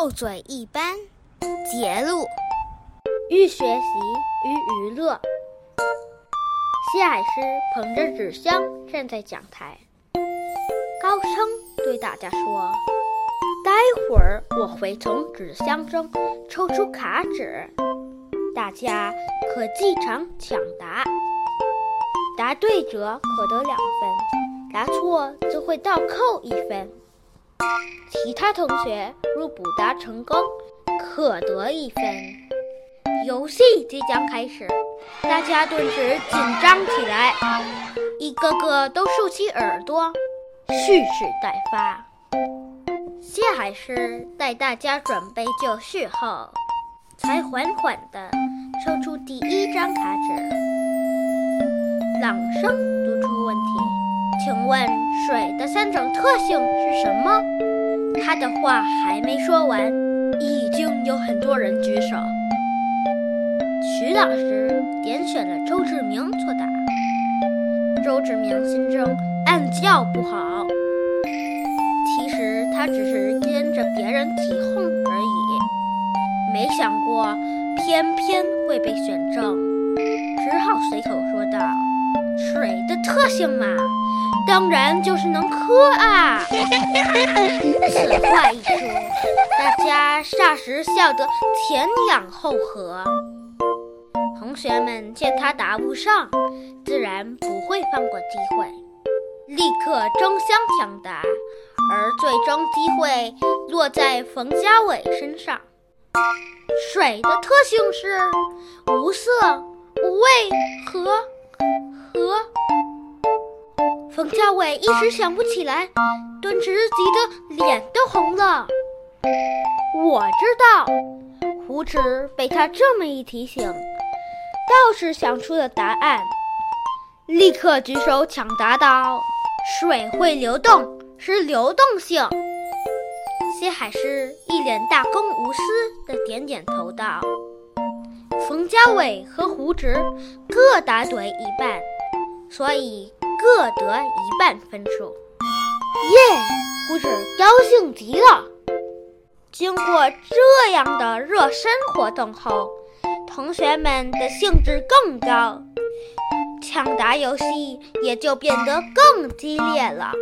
斗嘴一般。节录：寓学习于娱乐。西海狮捧着纸箱站在讲台，高声对大家说：“待会儿我会从纸箱中抽出卡纸，大家可记场抢答。答对者可得两分，答错就会倒扣一分。其他同学如补答成功，可得一分。游戏即将开始。”大家顿时紧张起来，一个个都竖起耳朵，蓄势待发。谢海狮待大家准备就绪后，才缓缓地抽出第一张卡纸，朗声读出问题：“请问水的三种特性是什么？”他的话还没说完，已经有很多人举手。徐老师点选了周志明作答。周志明心中暗叫不好，其实他只是跟着别人起哄而已，没想过偏偏会被选中，只好随口说道：“水的特性嘛，当然就是能喝啊！”此话一出，大家霎时笑得前仰后合。同学们见他答不上，自然不会放过机会，立刻争相抢答，而最终机会落在冯家伟身上。水的特性是无色、无味和。冯家伟一时想不起来，顿时急得脸都红了。我知道，胡子被他这么一提醒。倒是想出了答案，立刻举手抢答道：“水会流动，是流动性。”西海狮一脸大公无私的点点头道：“冯家伟和胡直各答对一半，所以各得一半分数。”耶！胡婶高兴极了。经过这样的热身活动后。同学们的兴致更高，抢答游戏也就变得更激烈了。